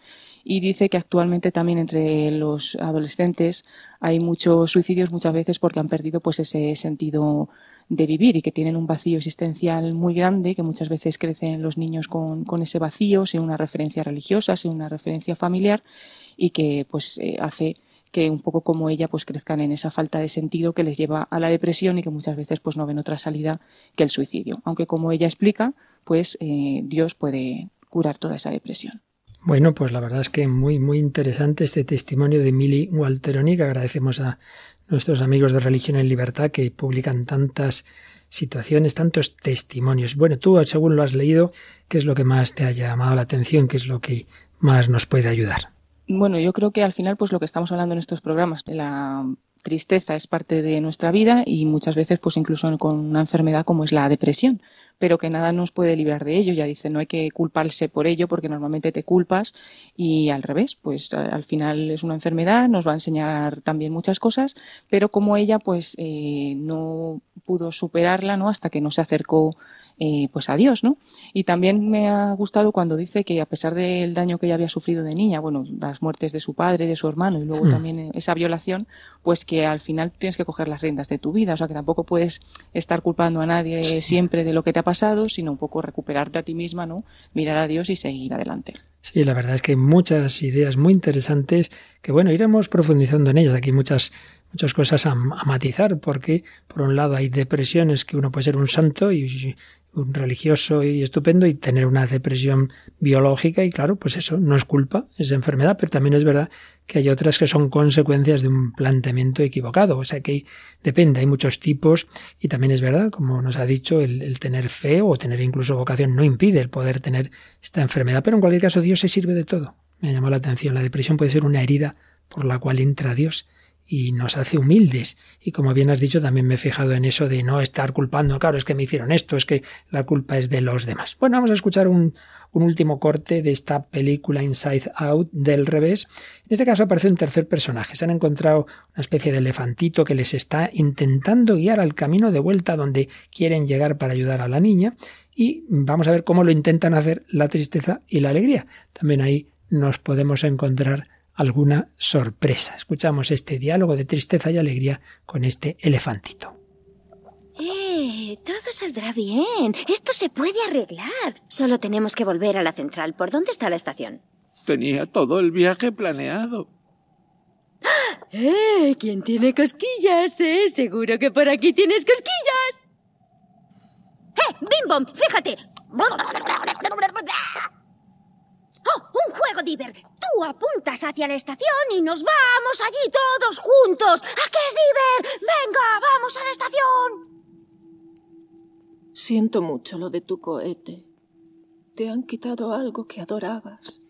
y dice que actualmente también entre los adolescentes hay muchos suicidios muchas veces porque han perdido pues ese sentido de vivir y que tienen un vacío existencial muy grande que muchas veces crecen los niños con, ese vacío sin una referencia religiosa sin una referencia familiar y que pues eh, hace que un poco como ella pues crezcan en esa falta de sentido que les lleva a la depresión y que muchas veces pues no ven otra salida que el suicidio aunque como ella explica pues eh, Dios puede curar toda esa depresión. Bueno, pues la verdad es que muy, muy interesante este testimonio de Mili Walteroni, que agradecemos a nuestros amigos de Religión en Libertad que publican tantas situaciones, tantos testimonios. Bueno, tú, según lo has leído, ¿qué es lo que más te ha llamado la atención? ¿Qué es lo que más nos puede ayudar? Bueno, yo creo que al final, pues lo que estamos hablando en estos programas, la tristeza es parte de nuestra vida y muchas veces, pues incluso con una enfermedad como es la depresión, pero que nada nos puede librar de ello. Ya dice, no hay que culparse por ello porque normalmente te culpas y al revés, pues al final es una enfermedad, nos va a enseñar también muchas cosas, pero como ella, pues eh, no pudo superarla, ¿no? Hasta que no se acercó eh, pues a Dios, ¿no? Y también me ha gustado cuando dice que a pesar del daño que ella había sufrido de niña, bueno, las muertes de su padre, de su hermano y luego también esa violación, pues que al final tienes que coger las riendas de tu vida, o sea que tampoco puedes estar culpando a nadie siempre de lo que te ha pasado, sino un poco recuperarte a ti misma, ¿no? Mirar a Dios y seguir adelante. Sí, la verdad es que hay muchas ideas muy interesantes que, bueno, iremos profundizando en ellas. Aquí muchas muchas cosas a, matizar, porque por un lado hay depresiones que uno puede ser un santo y un religioso y estupendo y tener una depresión biológica y claro, pues eso no es culpa, es enfermedad, pero también es verdad que hay otras que son consecuencias de un planteamiento equivocado, o sea que depende, hay muchos tipos y también es verdad, como nos ha dicho, el, el tener fe o tener incluso vocación no impide el poder tener esta enfermedad, pero en cualquier caso Dios se sirve de todo. Me llamado la atención, la depresión puede ser una herida por la cual entra Dios y nos hace humildes. Y como bien has dicho, también me he fijado en eso de no estar culpando, claro, es que me hicieron esto, es que la culpa es de los demás. Bueno, vamos a escuchar un, un último corte de esta película Inside Out del revés. En este caso aparece un tercer personaje. Se han encontrado una especie de elefantito que les está intentando guiar al camino de vuelta donde quieren llegar para ayudar a la niña. Y vamos a ver cómo lo intentan hacer la tristeza y la alegría. También ahí nos podemos encontrar alguna sorpresa. Escuchamos este diálogo de tristeza y alegría con este elefantito. ¡Eh! Todo saldrá bien. Esto se puede arreglar. Solo tenemos que volver a la central. ¿Por dónde está la estación? Tenía todo el viaje planeado. ¡Eh! ¿Quién tiene cosquillas? Eh? Seguro que por aquí tienes cosquillas. ¡Eh! ¡Bim bom! ¡Fíjate! ¡Oh! ¡Un juego, Diver! Tú apuntas hacia la estación y nos vamos allí todos juntos. ¿A qué es, Diver? ¡Venga, vamos a la estación! Siento mucho lo de tu cohete. Te han quitado algo que adorabas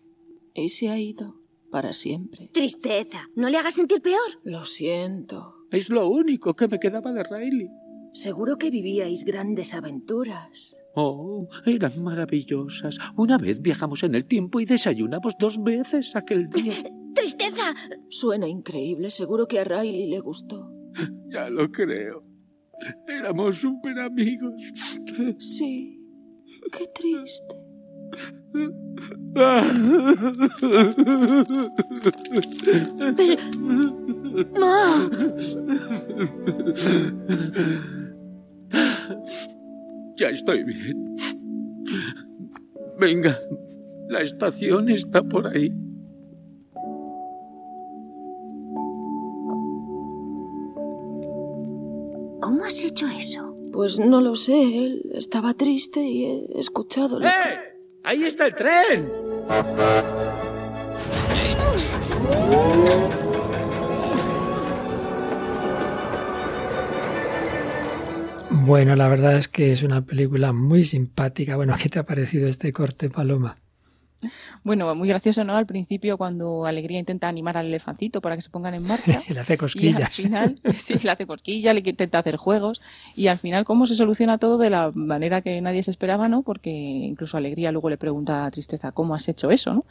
y se ha ido para siempre. Tristeza. ¿No le hagas sentir peor? Lo siento. Es lo único que me quedaba de Riley. Seguro que vivíais grandes aventuras. Oh, eran maravillosas. Una vez viajamos en el tiempo y desayunamos dos veces aquel día. ¡Tristeza! Suena increíble. Seguro que a Riley le gustó. Ya lo creo. Éramos súper amigos. Sí. Qué triste. Pero... ¡Ah! Ya estoy bien. Venga, la estación está por ahí. ¿Cómo has hecho eso? Pues no lo sé. Él estaba triste y he escuchado lo que... ¡Eh! ¡Ahí está el tren! Bueno, la verdad es que es una película muy simpática. Bueno, ¿qué te ha parecido este corte, Paloma? Bueno, muy gracioso, ¿no? Al principio, cuando Alegría intenta animar al elefantito para que se pongan en marcha. le hace cosquillas. Y al final, sí, le hace cosquillas, le intenta hacer juegos. Y al final, ¿cómo se soluciona todo de la manera que nadie se esperaba, ¿no? Porque incluso Alegría luego le pregunta a Tristeza, ¿cómo has hecho eso, no?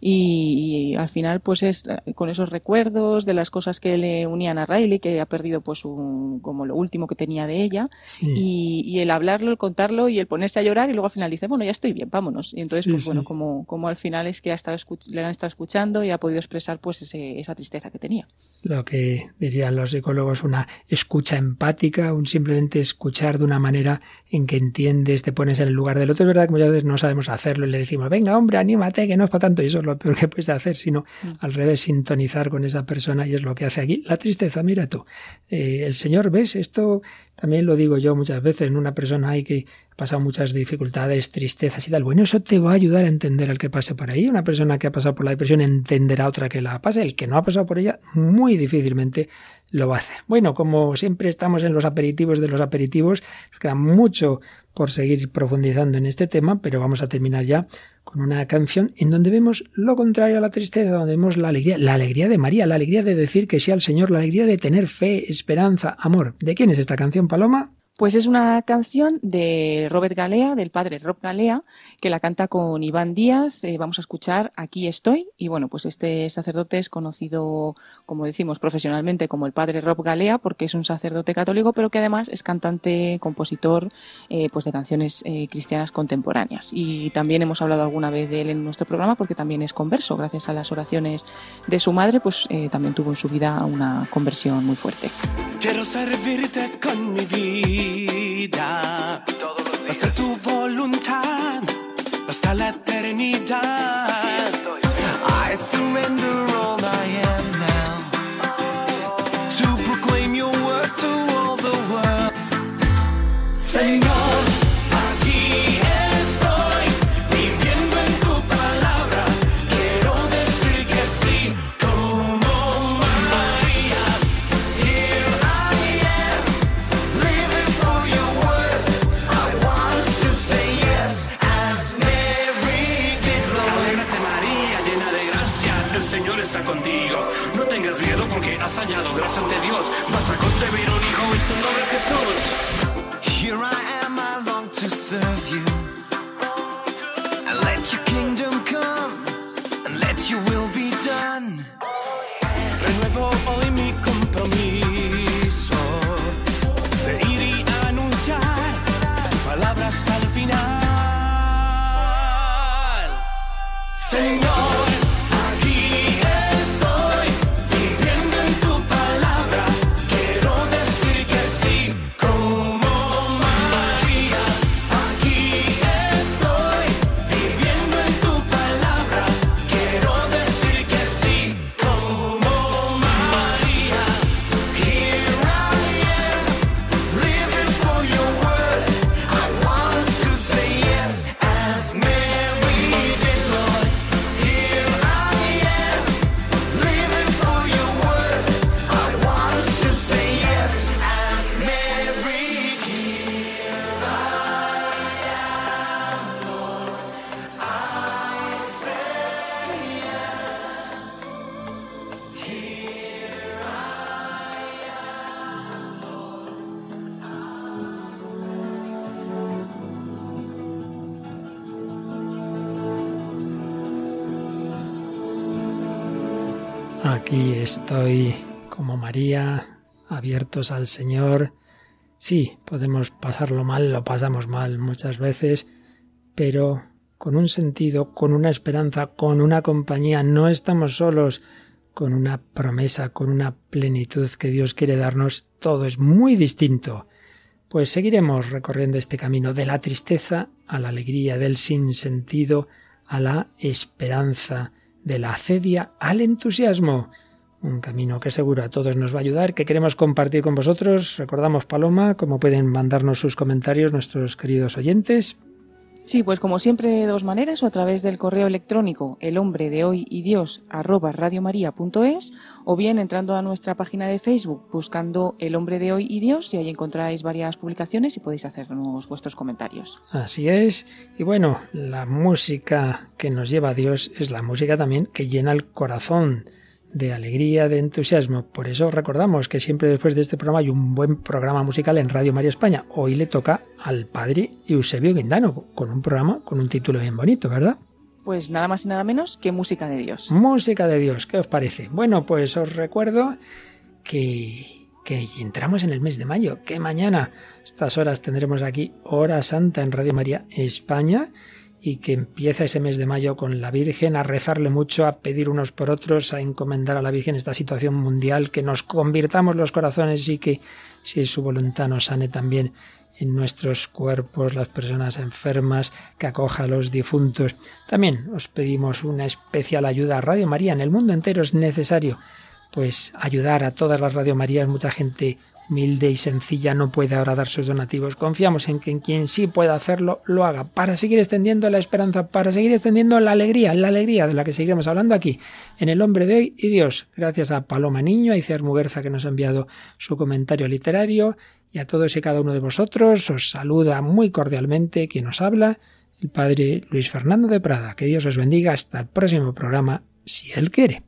Y, y al final, pues es eh, con esos recuerdos de las cosas que le unían a Riley, que ha perdido, pues, un, como lo último que tenía de ella. Sí. Y, y el hablarlo, el contarlo y el ponerse a llorar y luego al final dice, bueno, ya estoy bien, vámonos. Y entonces, Sí, pues sí. bueno, como, como al final es que ha estado le han estado escuchando y ha podido expresar pues ese- esa tristeza que tenía. Lo que dirían los psicólogos, una escucha empática, un simplemente escuchar de una manera en que entiendes, te pones en el lugar del otro. Es verdad que muchas veces no sabemos hacerlo y le decimos, venga, hombre, anímate, que no es para tanto. Y eso es lo peor que puedes hacer, sino al revés, sintonizar con esa persona y es lo que hace aquí. La tristeza, mira tú. Eh, el Señor, ¿ves? Esto también lo digo yo muchas veces, en una persona hay que pasado muchas dificultades, tristezas y tal. Bueno, eso te va a ayudar a entender al que pase por ahí. Una persona que ha pasado por la depresión entenderá a otra que la pase. El que no ha pasado por ella muy difícilmente lo va a hacer. Bueno, como siempre estamos en los aperitivos de los aperitivos, nos queda mucho por seguir profundizando en este tema, pero vamos a terminar ya con una canción en donde vemos lo contrario a la tristeza, donde vemos la alegría, la alegría de María, la alegría de decir que sí al Señor, la alegría de tener fe, esperanza, amor. ¿De quién es esta canción, Paloma? Pues es una canción de Robert Galea, del padre Rob Galea, que la canta con Iván Díaz. Eh, vamos a escuchar Aquí estoy. Y bueno, pues este sacerdote es conocido, como decimos, profesionalmente como el padre Rob Galea, porque es un sacerdote católico, pero que además es cantante, compositor eh, pues de canciones eh, cristianas contemporáneas. Y también hemos hablado alguna vez de él en nuestro programa, porque también es converso. Gracias a las oraciones de su madre, pues también tuvo en su vida una conversión muy fuerte. Quiero servirte con mi vida. Hasta tu voluntad, hasta la eternidad. I surrender estoy como María, abiertos al Señor. Sí, podemos pasarlo mal, lo pasamos mal muchas veces, pero con un sentido, con una esperanza, con una compañía, no estamos solos, con una promesa, con una plenitud que Dios quiere darnos, todo es muy distinto. Pues seguiremos recorriendo este camino de la tristeza a la alegría, del sinsentido a la esperanza, de la acedia al entusiasmo. Un camino que seguro a todos nos va a ayudar, que queremos compartir con vosotros. Recordamos, Paloma, cómo pueden mandarnos sus comentarios nuestros queridos oyentes. Sí, pues como siempre de dos maneras, o a través del correo electrónico el hombre de hoy y Dios arroba radiomaria.es, o bien entrando a nuestra página de Facebook buscando el hombre de hoy y Dios, y ahí encontráis varias publicaciones y podéis hacernos vuestros comentarios. Así es. Y bueno, la música que nos lleva a Dios es la música también que llena el corazón de alegría, de entusiasmo. Por eso recordamos que siempre después de este programa hay un buen programa musical en Radio María España. Hoy le toca al padre Eusebio Guindano, con un programa con un título bien bonito, ¿verdad? Pues nada más y nada menos que música de Dios. Música de Dios, ¿qué os parece? Bueno, pues os recuerdo que, que entramos en el mes de mayo, que mañana a estas horas tendremos aquí Hora Santa en Radio María España y que empieza ese mes de mayo con la Virgen a rezarle mucho, a pedir unos por otros, a encomendar a la Virgen esta situación mundial, que nos convirtamos los corazones y que, si es su voluntad, nos sane también en nuestros cuerpos las personas enfermas, que acoja a los difuntos. También os pedimos una especial ayuda a Radio María. En el mundo entero es necesario pues ayudar a todas las Radio Marías, mucha gente humilde y sencilla no puede ahora dar sus donativos. Confiamos en que quien sí pueda hacerlo lo haga para seguir extendiendo la esperanza, para seguir extendiendo la alegría, la alegría de la que seguiremos hablando aquí en El Hombre de Hoy y Dios. Gracias a Paloma Niño, a Iciar Muguerza que nos ha enviado su comentario literario y a todos y cada uno de vosotros os saluda muy cordialmente quien nos habla, el Padre Luis Fernando de Prada. Que Dios os bendiga hasta el próximo programa, si Él quiere.